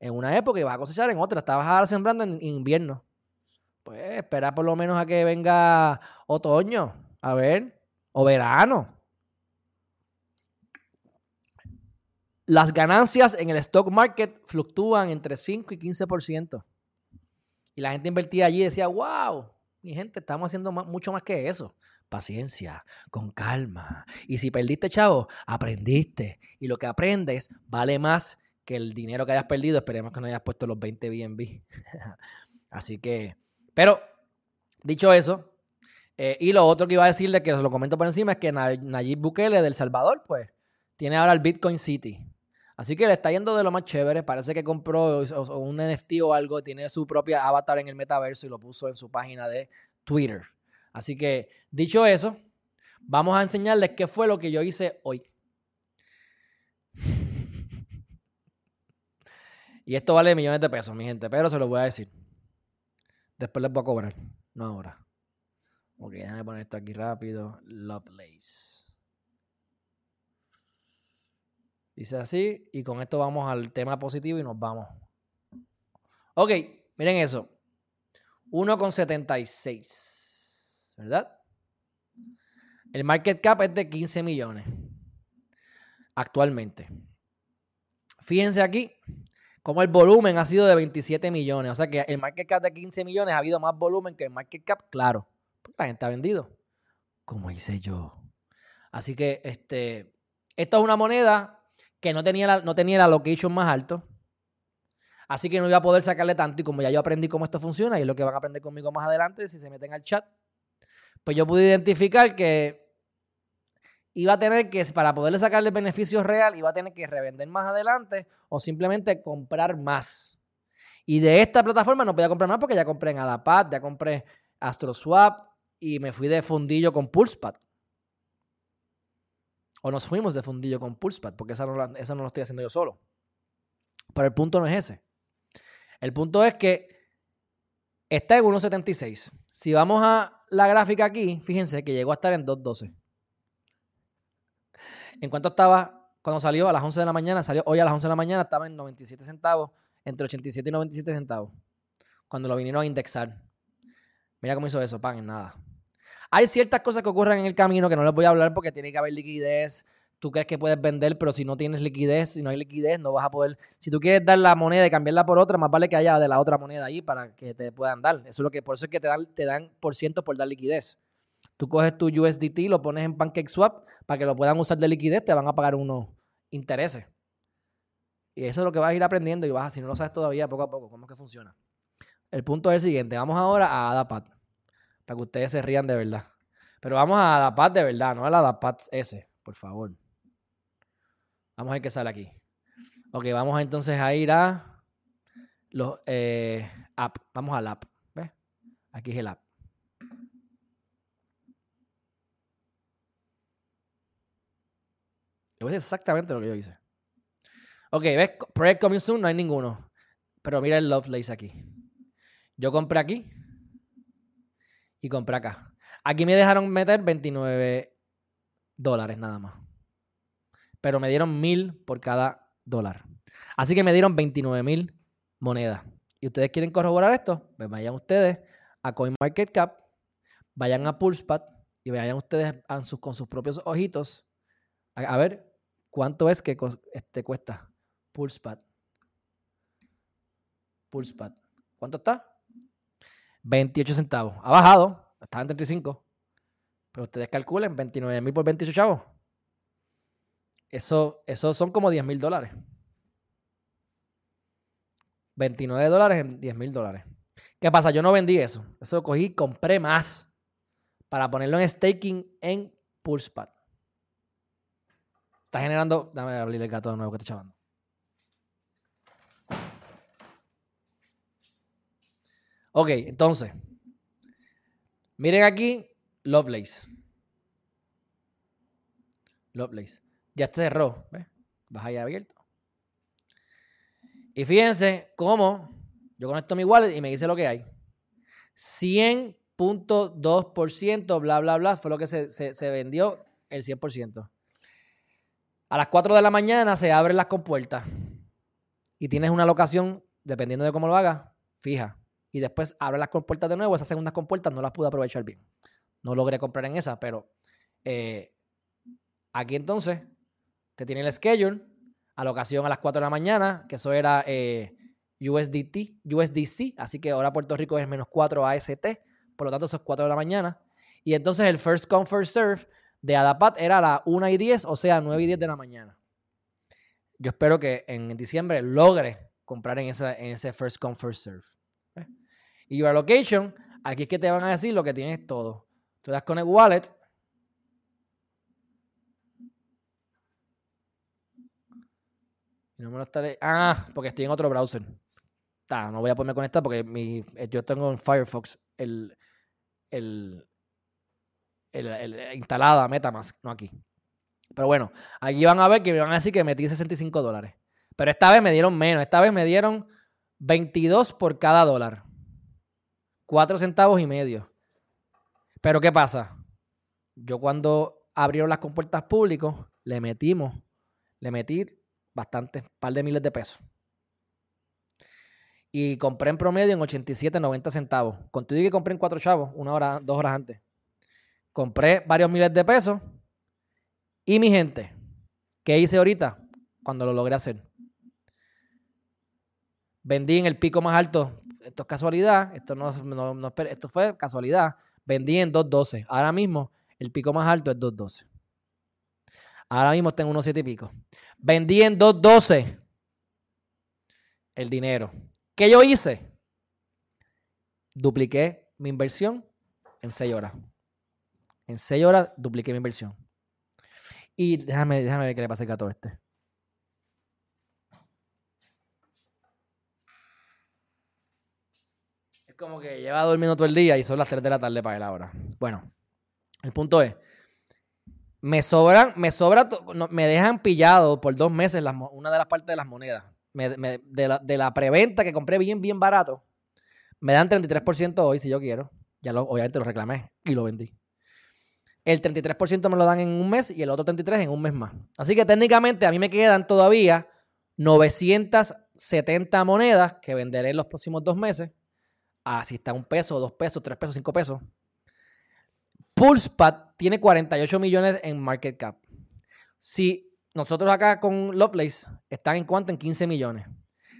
en una época y vas a cosechar en otra. Estabas sembrando en, invierno. Pues espera por lo menos a que venga otoño. A ver. O verano. Las ganancias en el stock market fluctúan entre 5 y 15%. Y la gente invertía allí y decía, wow, mi gente, estamos haciendo mucho más que eso paciencia, con calma. Y si perdiste, chavo, aprendiste. Y lo que aprendes vale más que el dinero que hayas perdido. Esperemos que no hayas puesto los 20 BNB. Así que, pero, dicho eso, eh, y lo otro que iba a decirle, que lo comento por encima, es que Nayib Bukele del Salvador, pues, tiene ahora el Bitcoin City. Así que le está yendo de lo más chévere. Parece que compró un NFT o algo, tiene su propia avatar en el metaverso y lo puso en su página de Twitter. Así que, dicho eso, vamos a enseñarles qué fue lo que yo hice hoy. Y esto vale millones de pesos, mi gente, pero se lo voy a decir. Después les voy a cobrar, no ahora. Ok, déjame poner esto aquí rápido. Lovelace. Dice así, y con esto vamos al tema positivo y nos vamos. Ok, miren eso. 1,76. ¿verdad? El market cap es de 15 millones actualmente. Fíjense aquí cómo el volumen ha sido de 27 millones. O sea que el market cap de 15 millones ha habido más volumen que el market cap, claro. la gente ha vendido. Como hice yo. Así que este, esto es una moneda que no tenía, la, no tenía el allocation más alto. Así que no iba a poder sacarle tanto. Y como ya yo aprendí cómo esto funciona, y es lo que van a aprender conmigo más adelante, si se meten al chat, pues yo pude identificar que iba a tener que, para poderle sacarle beneficios real, iba a tener que revender más adelante o simplemente comprar más. Y de esta plataforma no podía comprar más porque ya compré en Adapad, ya compré AstroSwap y me fui de fundillo con Pulsepad. O nos fuimos de fundillo con Pulsepad, porque esa no, esa no lo estoy haciendo yo solo. Pero el punto no es ese. El punto es que está en 1.76. Si vamos a la gráfica aquí, fíjense que llegó a estar en 2.12. ¿En cuánto estaba cuando salió a las 11 de la mañana? Salió hoy a las 11 de la mañana, estaba en 97 centavos, entre 87 y 97 centavos, cuando lo vinieron a indexar. Mira cómo hizo eso, pan, en nada. Hay ciertas cosas que ocurren en el camino que no les voy a hablar porque tiene que haber liquidez, tú crees que puedes vender, pero si no tienes liquidez, si no hay liquidez, no vas a poder. Si tú quieres dar la moneda y cambiarla por otra, más vale que haya de la otra moneda ahí para que te puedan dar. Eso es lo que, por eso es que te dan, te dan por ciento por dar liquidez. Tú coges tu USDT, lo pones en PancakeSwap para que lo puedan usar de liquidez, te van a pagar unos intereses. Y eso es lo que vas a ir aprendiendo y vas, si no lo sabes todavía, poco a poco, cómo es que funciona. El punto es el siguiente. Vamos ahora a Adapat. Para que ustedes se rían de verdad. Pero vamos a Adapat de verdad, no a la Adapat S, por favor. Vamos a ver qué sale aquí. Ok, vamos entonces a ir a los eh, app. Vamos al app. ¿Ves? Aquí es el app. Es exactamente lo que yo hice. Ok, ¿ves? Project Coming Soon no hay ninguno. Pero mira el Lovelace aquí. Yo compré aquí y compré acá. Aquí me dejaron meter 29 dólares nada más pero me dieron mil por cada dólar. Así que me dieron 29 mil monedas. ¿Y ustedes quieren corroborar esto? Pues vayan ustedes a CoinMarketCap, vayan a Pulsepad y vayan ustedes con sus propios ojitos a, ver cuánto es que este, cuesta Pulsepad. Pulsepad. ¿Cuánto está? 28 centavos. Ha bajado, estaba en 35. Pero ustedes calculen 29 mil por 28 chavos. Eso, eso son como 10 mil dólares. 29 dólares en 10 mil dólares. ¿Qué pasa? Yo no vendí eso. Eso cogí, compré más para ponerlo en staking en Pulsepad. Está generando. Dame abrir el gato de nuevo que está chavando. Ok, entonces. Miren aquí Lovelace. Lovelace. Ya cerró. ¿ves? Vas ahí abierto. Y fíjense cómo Yo conecto mi wallet y me dice lo que hay. 100.2%, bla, bla, bla, fue lo que se, se vendió el 100%. A las 4 de la mañana se abren las compuertas y tienes una locación, dependiendo de cómo lo hagas, fija. Y después abres las compuertas de nuevo. Esas segundas compuertas no las pude aprovechar bien. No logré comprar en esas, pero eh, aquí entonces te tiene el schedule, alocación a las 4 de la mañana, que eso era eh, USDT, USDC, así que ahora Puerto Rico es menos 4 AST, por lo tanto eso es 4 de la mañana. Y entonces el first come, first serve de Adapat era a las 1 y 10, o sea, 9 y 10 de la mañana. Yo espero que en diciembre logre comprar en, esa, en ese first come, first serve. ¿Eh? Y your location, aquí es que te van a decir lo que tienes todo. Tú das con el wallet. no me lo estaré. Ah, porque estoy en otro browser. no voy a ponerme conectar porque mi, yo tengo en Firefox el, el, el, instalada MetaMask, no aquí. Pero bueno, aquí van a ver que me van a decir que metí 65 dólares. Pero esta vez me dieron menos. Esta vez me dieron 22 por cada dólar. 4 centavos y medio. Pero ¿qué pasa? Yo cuando abrieron las compuertas públicos, le metimos, le metí bastante, par de miles de pesos. Y compré en promedio en 87, 90 centavos. Contigo que compré en cuatro chavos, una hora, dos horas antes. Compré varios miles de pesos. Y mi gente, ¿qué hice ahorita? Cuando lo logré hacer. Vendí en el pico más alto. Esto es casualidad. Esto, no, esto fue casualidad. Vendí en 2.12. Ahora mismo el pico más alto es 2.12. Ahora mismo tengo unos 7 y pico. Vendí en 2.12 el dinero. ¿Qué yo hice? Dupliqué mi inversión en 6 horas. En 6 horas dupliqué mi inversión. Y déjame, déjame ver qué le pasa al gato este. Como que lleva durmiendo todo el día y son las 3 de la tarde para él ahora. Bueno, el punto es, me sobran, me sobra, me dejan pillado por dos meses una de las partes de las monedas. de, la, de la preventa que compré bien, bien barato, me dan 33% hoy si yo quiero. Ya lo, obviamente lo reclamé y lo vendí. El 33% me lo dan en un mes y el otro 33% en un mes más. Así que técnicamente a mí me quedan todavía 970 monedas que venderé en los próximos dos meses. Así está un peso, dos pesos, tres pesos, cinco pesos. Pulsepad tiene 48 millones en market cap. Si nosotros acá con Lovelace están en cuanto en 15 millones.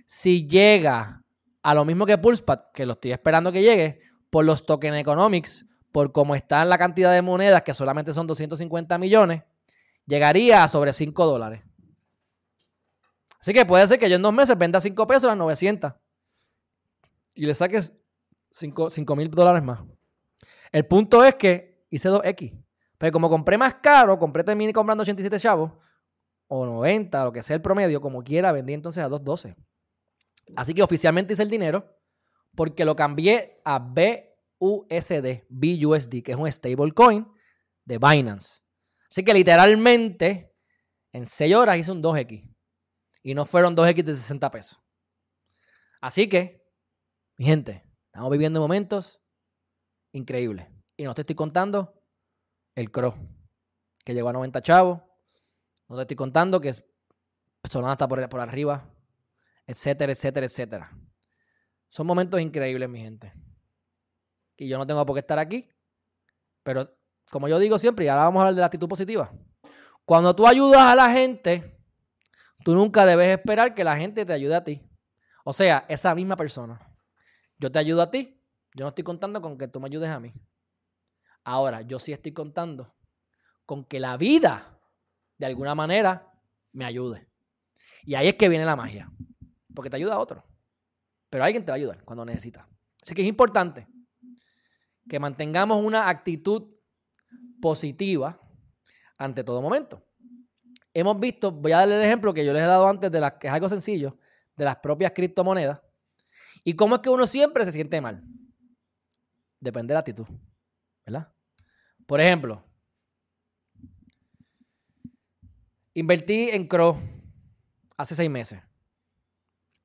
Si llega a lo mismo que Pulsepad, que lo estoy esperando que llegue, por los token economics, por cómo está la cantidad de monedas, que solamente son 250 millones, llegaría a sobre 5 dólares. Así que puede ser que yo en dos meses venda 5 pesos a las 900 y le saques 5 mil dólares más. El punto es que hice 2X. Pero como compré más caro, compré terminé comprando 87 chavos, o 90, lo que sea el promedio, como quiera, vendí entonces a 2.12. Así que oficialmente hice el dinero porque lo cambié a B USD, BUSD, que es un stablecoin de Binance. Así que literalmente en 6 horas hice un 2X. Y no fueron 2X de 60 pesos. Así que, mi gente, estamos viviendo momentos increíbles. Y no te estoy contando el CRO, que llegó a 90 chavos. No te estoy contando que Solana está por, por arriba, etcétera, etcétera, etcétera. Son momentos increíbles, mi gente y yo no tengo por qué estar aquí. Pero como yo digo siempre, y ahora vamos a hablar de la actitud positiva. Cuando tú ayudas a la gente, tú nunca debes esperar que la gente te ayude a ti. O sea, esa misma persona. Yo te ayudo a ti, yo no estoy contando con que tú me ayudes a mí. Ahora, yo sí estoy contando con que la vida, de alguna manera, me ayude. Y ahí es que viene la magia. Porque te ayuda a otro. Pero alguien te va a ayudar cuando necesitas. Así que es importante que mantengamos una actitud positiva ante todo momento. Hemos visto, voy a darle el ejemplo que yo les he dado antes, de las, que es algo sencillo, de las propias criptomonedas. ¿Y cómo es que uno siempre se siente mal? Depende de la actitud, ¿verdad? Por ejemplo, invertí en Crow hace seis meses.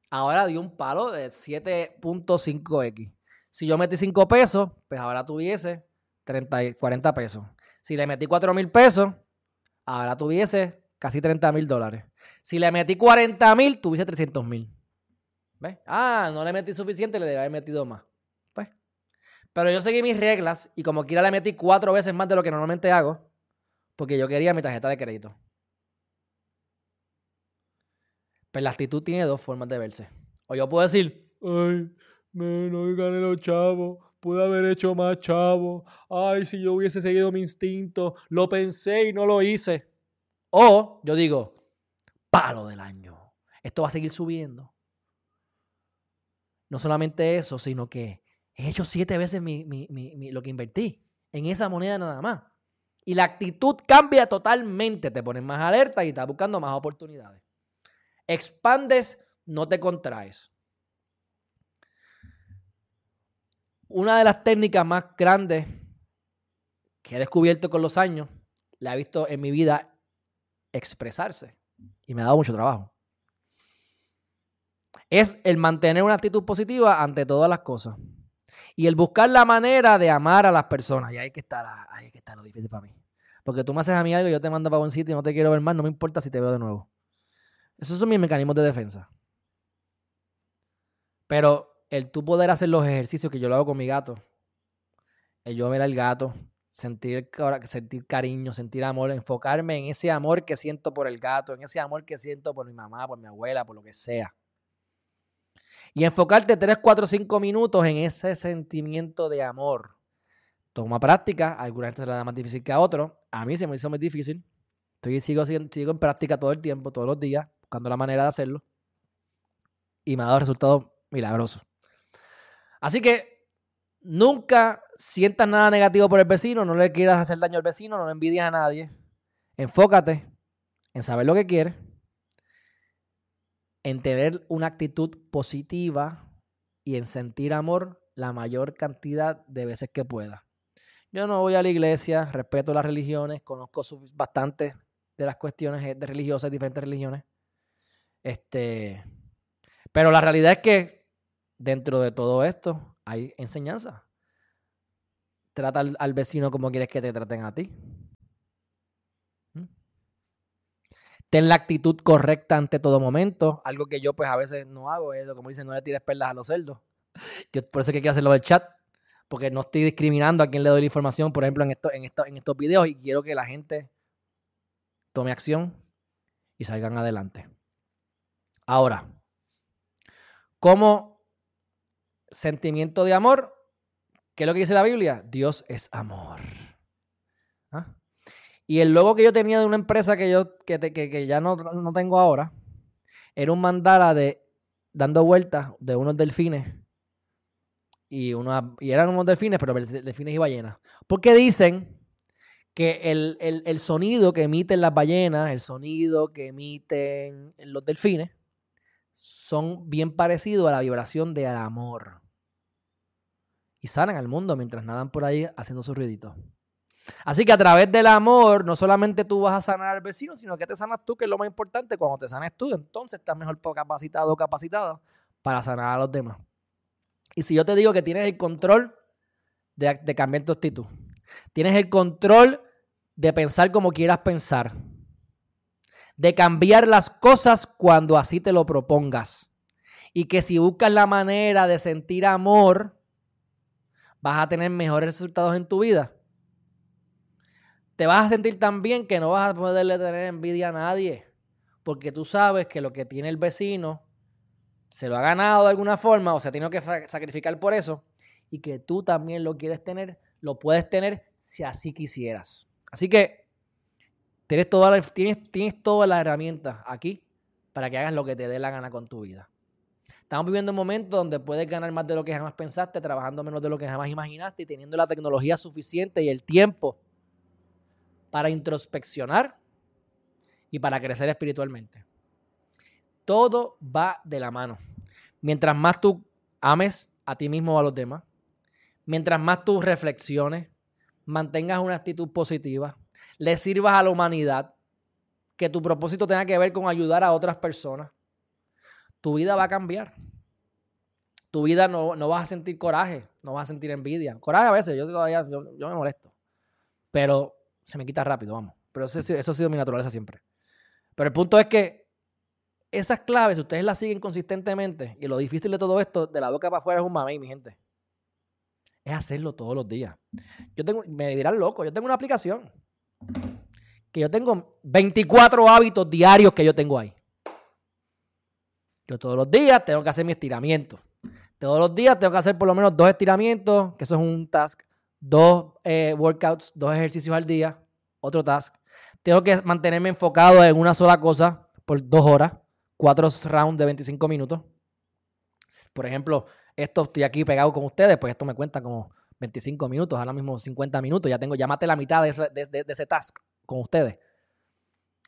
ahora dio un palo de 7.5x. Si yo metí 5 pesos, pues ahora tuviese 30, 40 pesos. Si le metí 4 mil pesos, ahora tuviese casi 30 mil dólares. Si le metí 40 mil, tuviese 300 mil. Ah, no le metí suficiente, le debe haber metido más. Pues. Pero yo seguí mis reglas y como quiera le metí cuatro veces más de lo que normalmente hago, porque yo quería mi tarjeta de crédito. Pero la actitud tiene dos formas de verse. O yo puedo decir, ay, me, no gané los chavos, pude haber hecho más chavos, ay, si yo hubiese seguido mi instinto, lo pensé y no lo hice. O yo digo, palo del año, esto va a seguir subiendo. No solamente eso, sino que he hecho siete veces lo que invertí en esa moneda nada más. Y la actitud cambia totalmente, te pones más alerta y estás buscando más oportunidades. Expandes, no te contraes. Una de las técnicas más grandes que he descubierto con los años, la he visto en mi vida expresarse y me ha dado mucho trabajo. Es el mantener una actitud positiva ante todas las cosas. Y el buscar la manera de amar a las personas. Y ahí que está, que está lo difícil para mí. Porque tú me haces a mí algo yo te mando para un sitio y no te quiero ver más, no me importa si te veo de nuevo. Esos son mis mecanismos de defensa. Pero el tú poder hacer los ejercicios que yo lo hago con mi gato, el yo ver al gato, sentir, sentir cariño, sentir amor, enfocarme en ese amor que siento por el gato, en ese amor que siento por mi mamá, por mi abuela, por lo que sea. Y enfocarte 3, 4, 5 minutos en ese sentimiento de amor. Toma práctica, a alguna gente se la da más difícil que a otro. A mí se me hizo muy difícil. Estoy, sigo, sigo en práctica todo el tiempo, todos los días buscando la manera de hacerlo. Y me ha dado resultados milagrosos. Así que nunca sientas nada negativo por el vecino, no le quieras hacer daño al vecino, no le envidias a nadie. Enfócate en saber lo que quieres, en tener una actitud positiva y en sentir amor la mayor cantidad de veces que pueda. Yo no voy a la iglesia, respeto las religiones, conozco bastante de las cuestiones de religiosas, diferentes religiones. Este, pero la realidad es que dentro de todo esto hay enseñanza. Trata al, vecino como quieres que te traten a ti. Ten la actitud correcta ante todo momento. Algo que yo pues a veces no hago es, como dicen, no le tires perlas a los cerdos. Yo por eso que quiero hacerlo del chat. Porque no estoy discriminando a quien le doy la información, por ejemplo, en, esto, en, esto, en estos videos. Y quiero que la gente tome acción y salgan adelante. Ahora, como sentimiento de amor, ¿qué es lo que dice la Biblia? Dios es amor. ¿Ah? Y el logo que yo tenía de una empresa que yo que, que, ya no, no, tengo ahora era un mandala de dando vueltas de unos delfines. Y, una, y eran unos delfines, pero delfines y ballenas. Porque dicen que el, el sonido que emiten las ballenas, el sonido que emiten los delfines, son bien parecidos a la vibración del amor. Y sanan al mundo mientras nadan por ahí haciendo su ruidito. Así que a través del amor, no solamente tú vas a sanar al vecino, sino que te sanas tú, que es lo más importante. Cuando te sanes tú, entonces estás mejor capacitado o capacitada para sanar a los demás. Y si yo te digo que tienes el control de, de cambiar tu actitud, tienes el control de pensar como quieras pensar, de cambiar las cosas cuando así te lo propongas. Y que si buscas la manera de sentir amor, vas a tener mejores resultados en tu vida. Te vas a sentir tan bien que no vas a poderle tener envidia a nadie. Porque tú sabes que lo que tiene el vecino se lo ha ganado de alguna forma o se ha tenido que sacrificar por eso. Y que tú también lo quieres tener, lo puedes tener si así quisieras. Así que Tienes tienes, tienes todas las herramientas aquí para que hagas lo que te dé la gana con tu vida. Estamos viviendo un momento donde puedes ganar más de lo que jamás pensaste, trabajando menos de lo que jamás imaginaste y teniendo la tecnología suficiente y el tiempo para introspeccionar y para crecer espiritualmente. Todo va de la mano. Mientras más tú ames a ti mismo o a los demás, mientras más tú reflexiones, mantengas una actitud positiva, le sirvas a la humanidad, que tu propósito tenga que ver con ayudar a otras personas. tu vida va a cambiar. Tu vida no, no vas a sentir coraje, no vas a sentir envidia. Coraje a veces, yo, yo, yo me molesto. Pero se me quita rápido, vamos. Pero eso, eso ha sido mi naturaleza siempre. Pero el punto es que esas claves, ustedes las siguen consistentemente, y lo difícil de todo esto, de la boca para afuera es un mamey, mi gente. Es hacerlo todos los días. Yo tengo, me dirán loco, yo tengo una aplicación que yo tengo 24 hábitos diarios que yo tengo ahí. Yo todos los días tengo que hacer mi estiramiento. Todos los días tengo que hacer por lo menos dos estiramientos, que eso es un task, dos eh, workouts, dos ejercicios al día, otro task. Tengo que mantenerme enfocado en una sola cosa por dos horas, cuatro rounds de 25 minutos. Por ejemplo, esto estoy aquí pegado con ustedes, pues esto me cuenta como 25 minutos, ahora mismo 50 minutos. Ya tengo, ya maté la mitad de ese, de ese task con ustedes.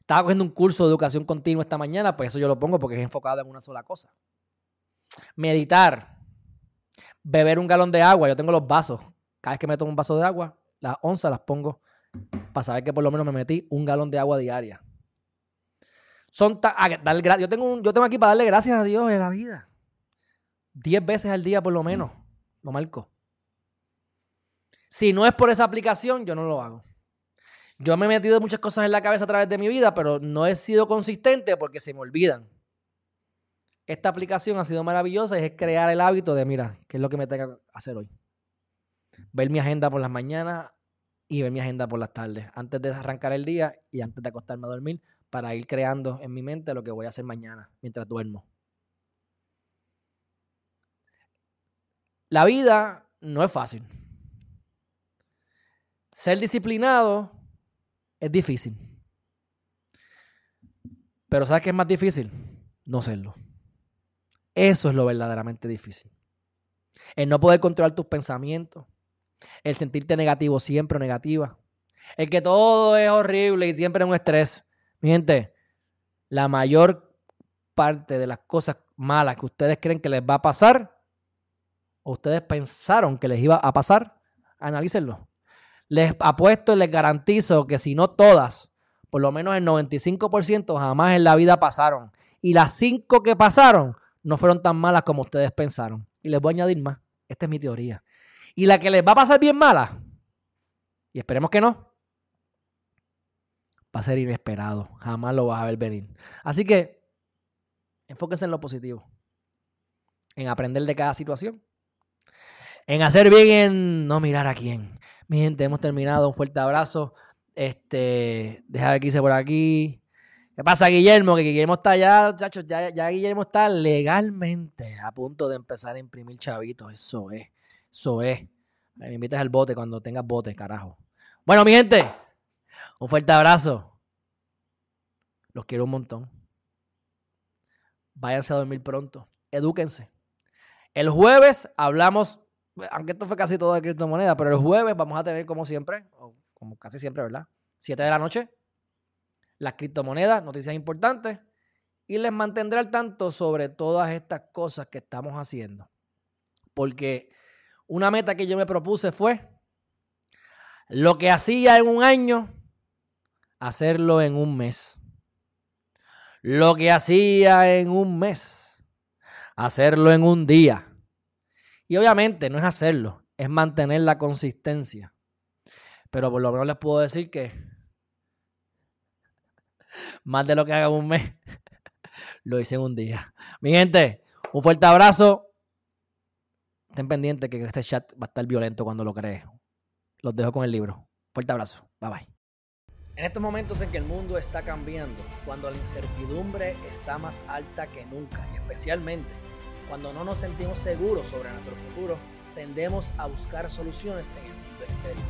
Estaba cogiendo un curso de educación continua esta mañana, pues eso yo lo pongo porque es enfocado en una sola cosa. Meditar. Beber un galón de agua. Yo tengo los vasos. Cada vez que me tomo un vaso de agua, las onzas las pongo para saber que por lo menos me metí un galón de agua diaria. Son yo, tengo yo tengo aquí para darle gracias a Dios en la vida. Diez veces al día por lo menos. Lo marco. Si no es por esa aplicación, yo no lo hago. Yo me he metido muchas cosas en la cabeza a través de mi vida, pero no he sido consistente porque se me olvidan. Esta aplicación ha sido maravillosa y es crear el hábito de, mira, ¿qué es lo que me tengo que hacer hoy? Ver mi agenda por las mañanas y ver mi agenda por las tardes, antes de arrancar el día y antes de acostarme a dormir, para ir creando en mi mente lo que voy a hacer mañana mientras duermo. La vida no es fácil. Ser disciplinado es difícil. Pero ¿sabes qué es más difícil? No serlo. Eso es lo verdaderamente difícil. El no poder controlar tus pensamientos. El sentirte negativo siempre o negativa. El que todo es horrible y siempre es un estrés. Mi gente, la mayor parte de las cosas malas que ustedes creen que les va a pasar, o ustedes pensaron que les iba a pasar, analícenlo. Les apuesto y les garantizo que si no todas, por lo menos el 95% jamás en la vida pasaron. Y las cinco que pasaron no fueron tan malas como ustedes pensaron. Y les voy a añadir más. Esta es mi teoría. Y la que les va a pasar bien mala, y esperemos que no, va a ser inesperado. Jamás lo vas a ver venir. Así que enfóquense en lo positivo. En aprender de cada situación. En hacer bien en no mirar a quién. Mi gente, hemos terminado. Un fuerte abrazo. Este, deja ver qué hice por aquí. ¿Qué pasa, Guillermo? Que Guillermo está allá, muchachos. Ya, ya Guillermo está legalmente a punto de empezar a imprimir chavitos. Eso es. Eso es. Me invitas al bote cuando tengas bote, carajo. Bueno, mi gente, un fuerte abrazo. Los quiero un montón. Váyanse a dormir pronto. Edúquense. El jueves hablamos aunque esto fue casi todo de criptomonedas, pero el jueves vamos a tener como siempre, o como casi siempre, ¿verdad? 7 de la noche, las criptomonedas, noticias importantes, y les mantendré al tanto sobre todas estas cosas que estamos haciendo. Porque una meta que yo me propuse fue lo que hacía en un año, hacerlo en un mes. Lo que hacía en un mes, hacerlo en un día. Y obviamente no es hacerlo, es mantener la consistencia. Pero por lo menos les puedo decir que más de lo que haga un mes, lo hice en un día. Mi gente, un fuerte abrazo. Estén pendientes que este chat va a estar violento cuando lo cree. Los dejo con el libro. Fuerte abrazo. Bye bye. En estos momentos en que el mundo está cambiando, cuando la incertidumbre está más alta que nunca, y especialmente cuando no nos sentimos seguros sobre nuestro futuro, tendemos a buscar soluciones en el mundo exterior.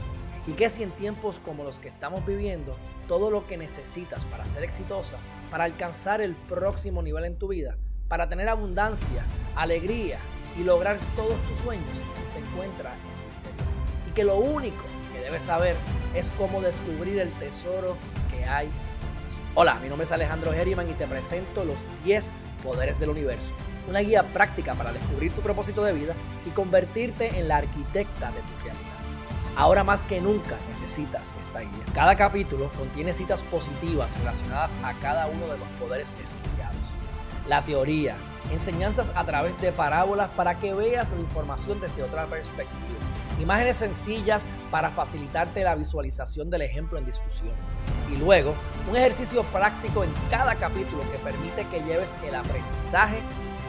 Y que si en tiempos como los que estamos viviendo, todo lo que necesitas para ser exitosa, para alcanzar el próximo nivel en tu vida, para tener abundancia, alegría y lograr todos tus sueños, se encuentra en. Y que lo único que debes saber es cómo descubrir el tesoro que hay. Hola, mi nombre es Alejandro Herriman y te presento los 10 poderes del universo una guía práctica para descubrir tu propósito de vida y convertirte en la arquitecta de tu realidad. Ahora más que nunca necesitas esta guía. Cada capítulo contiene citas positivas relacionadas a cada uno de los poderes estudiados. La teoría, enseñanzas a través de parábolas para que veas la información desde otra perspectiva, imágenes sencillas para facilitarte la visualización del ejemplo en discusión y luego un ejercicio práctico en cada capítulo que permite que lleves el aprendizaje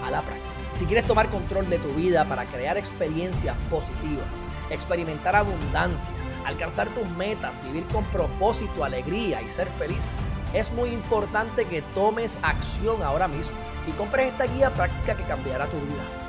a la práctica. Si quieres tomar control de tu vida para crear experiencias positivas, experimentar abundancia, alcanzar tus metas, vivir con propósito, alegría y ser feliz, es muy importante que tomes acción ahora mismo y compres esta guía práctica que cambiará tu vida.